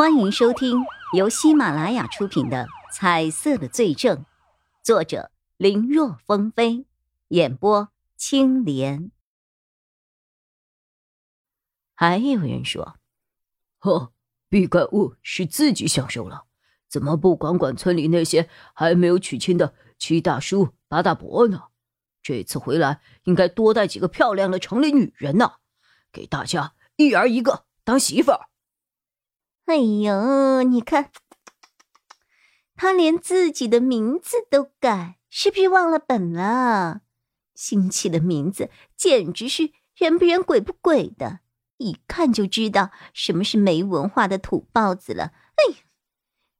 欢迎收听由喜马拉雅出品的《彩色的罪证》，作者林若风飞，演播青莲。还有人说：“呵，毕怪物是自己享受了，怎么不管管村里那些还没有娶亲的七大叔八大伯呢？这次回来应该多带几个漂亮的城里女人呢，给大家一儿一个当媳妇儿。”哎呦，你看，他连自己的名字都改，是不是忘了本了？新起的名字简直是人不人鬼不鬼的，一看就知道什么是没文化的土包子了。哎呀，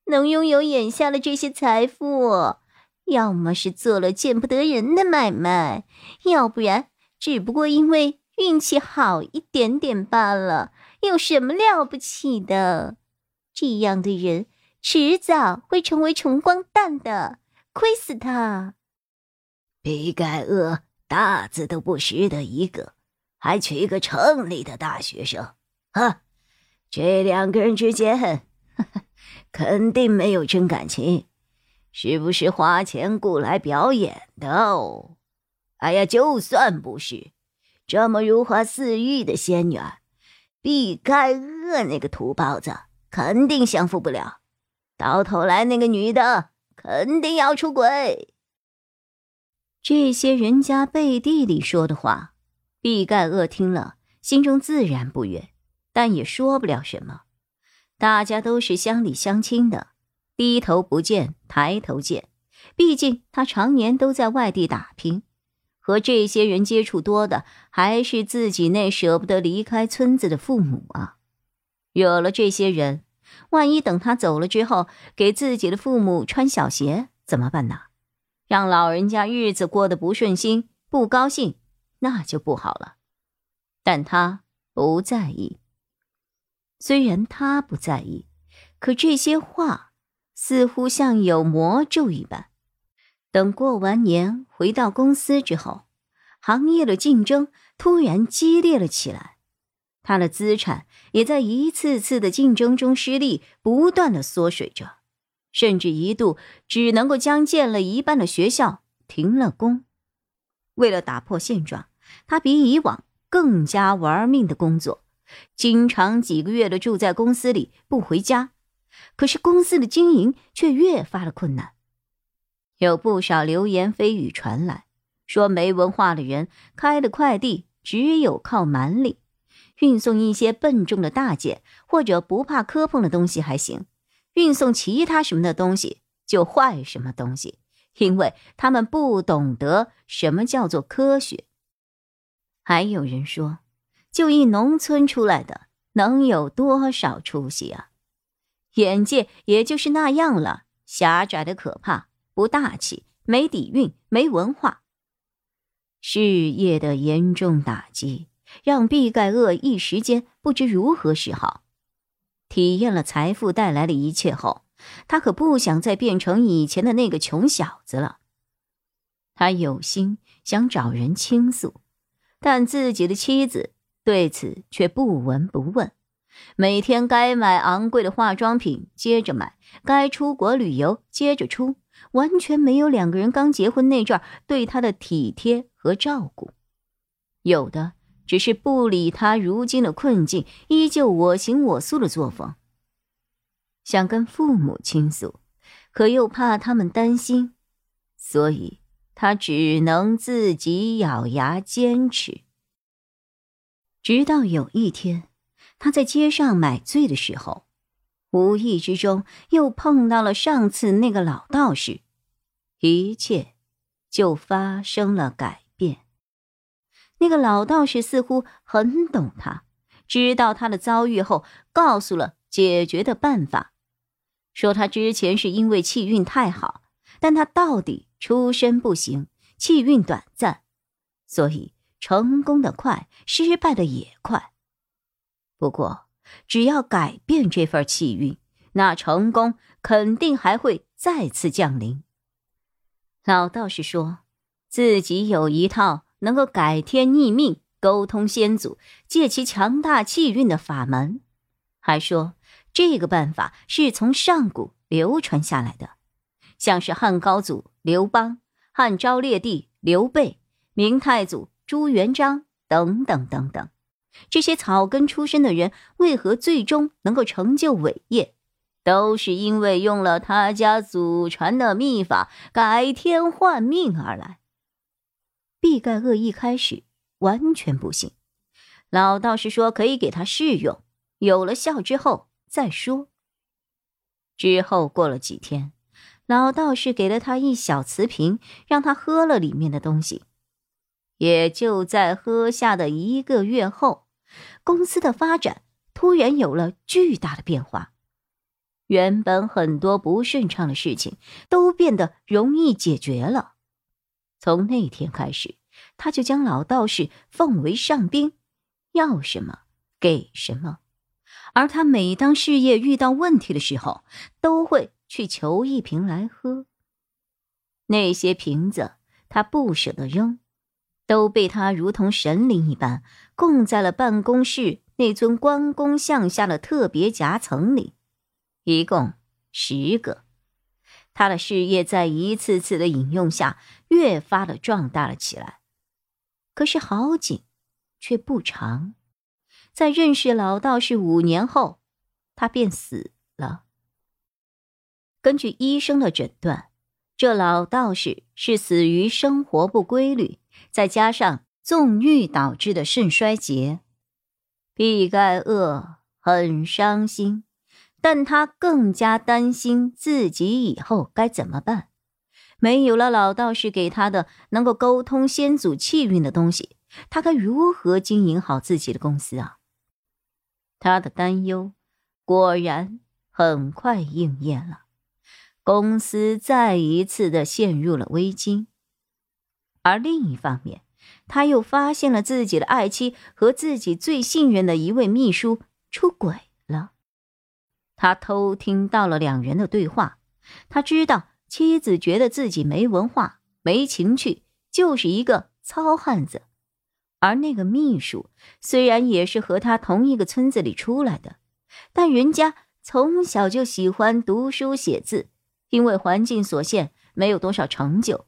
能拥有眼下的这些财富，要么是做了见不得人的买卖，要不然只不过因为运气好一点点罢了，有什么了不起的？这样的人迟早会成为穷光蛋的，亏死他！比盖厄大字都不识得一个，还娶一个城里的大学生，啊，这两个人之间 肯定没有真感情，是不是花钱雇来表演的哦？哎呀，就算不是，这么如花似玉的仙女，比盖厄那个土包子。肯定降服不了，到头来那个女的肯定要出轨。这些人家背地里说的话，毕盖厄听了，心中自然不悦，但也说不了什么。大家都是乡里乡亲的，低头不见抬头见。毕竟他常年都在外地打拼，和这些人接触多的，还是自己那舍不得离开村子的父母啊。惹了这些人，万一等他走了之后，给自己的父母穿小鞋怎么办呢？让老人家日子过得不顺心、不高兴，那就不好了。但他不在意。虽然他不在意，可这些话似乎像有魔咒一般。等过完年回到公司之后，行业的竞争突然激烈了起来。他的资产也在一次次的竞争中失利，不断的缩水着，甚至一度只能够将建了一半的学校停了工。为了打破现状，他比以往更加玩命的工作，经常几个月的住在公司里不回家。可是公司的经营却越发的困难，有不少流言蜚语传来，说没文化的人开的快递只有靠蛮力。运送一些笨重的大件或者不怕磕碰的东西还行，运送其他什么的东西就坏什么东西，因为他们不懂得什么叫做科学。还有人说，就一农村出来的能有多少出息啊？眼界也就是那样了，狭窄的可怕，不大气，没底蕴，没文化，事业的严重打击。让毕盖厄一时间不知如何是好。体验了财富带来的一切后，他可不想再变成以前的那个穷小子了。他有心想找人倾诉，但自己的妻子对此却不闻不问。每天该买昂贵的化妆品接着买，该出国旅游接着出，完全没有两个人刚结婚那阵儿对他的体贴和照顾。有的。只是不理他如今的困境，依旧我行我素的作风。想跟父母倾诉，可又怕他们担心，所以他只能自己咬牙坚持。直到有一天，他在街上买醉的时候，无意之中又碰到了上次那个老道士，一切就发生了改变。那个老道士似乎很懂他，知道他的遭遇后，告诉了解决的办法，说他之前是因为气运太好，但他到底出身不行，气运短暂，所以成功的快，失败的也快。不过，只要改变这份气运，那成功肯定还会再次降临。老道士说自己有一套。能够改天逆命、沟通先祖、借其强大气运的法门，还说这个办法是从上古流传下来的，像是汉高祖刘邦、汉昭烈帝刘备、明太祖朱元璋等等等等，这些草根出身的人为何最终能够成就伟业，都是因为用了他家祖传的秘法改天换命而来。毕盖厄一开始完全不信，老道士说可以给他试用，有了效之后再说。之后过了几天，老道士给了他一小瓷瓶，让他喝了里面的东西。也就在喝下的一个月后，公司的发展突然有了巨大的变化，原本很多不顺畅的事情都变得容易解决了。从那天开始，他就将老道士奉为上宾，要什么给什么。而他每当事业遇到问题的时候，都会去求一瓶来喝。那些瓶子他不舍得扔，都被他如同神灵一般供在了办公室那尊关公像下的特别夹层里，一共十个。他的事业在一次次的引用下，越发的壮大了起来。可是好景却不长，在认识老道士五年后，他便死了。根据医生的诊断，这老道士是死于生活不规律，再加上纵欲导致的肾衰竭。毕盖厄很伤心。但他更加担心自己以后该怎么办。没有了老道士给他的能够沟通先祖气运的东西，他该如何经营好自己的公司啊？他的担忧果然很快应验了，公司再一次的陷入了危机。而另一方面，他又发现了自己的爱妻和自己最信任的一位秘书出轨了。他偷听到了两人的对话，他知道妻子觉得自己没文化、没情趣，就是一个糙汉子。而那个秘书虽然也是和他同一个村子里出来的，但人家从小就喜欢读书写字，因为环境所限，没有多少成就，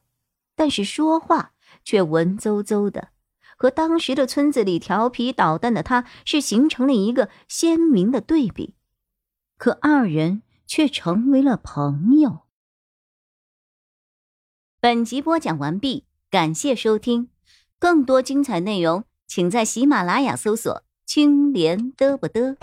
但是说话却文绉绉的，和当时的村子里调皮捣蛋的他是形成了一个鲜明的对比。可二人却成为了朋友。本集播讲完毕，感谢收听，更多精彩内容，请在喜马拉雅搜索“青莲嘚不嘚”。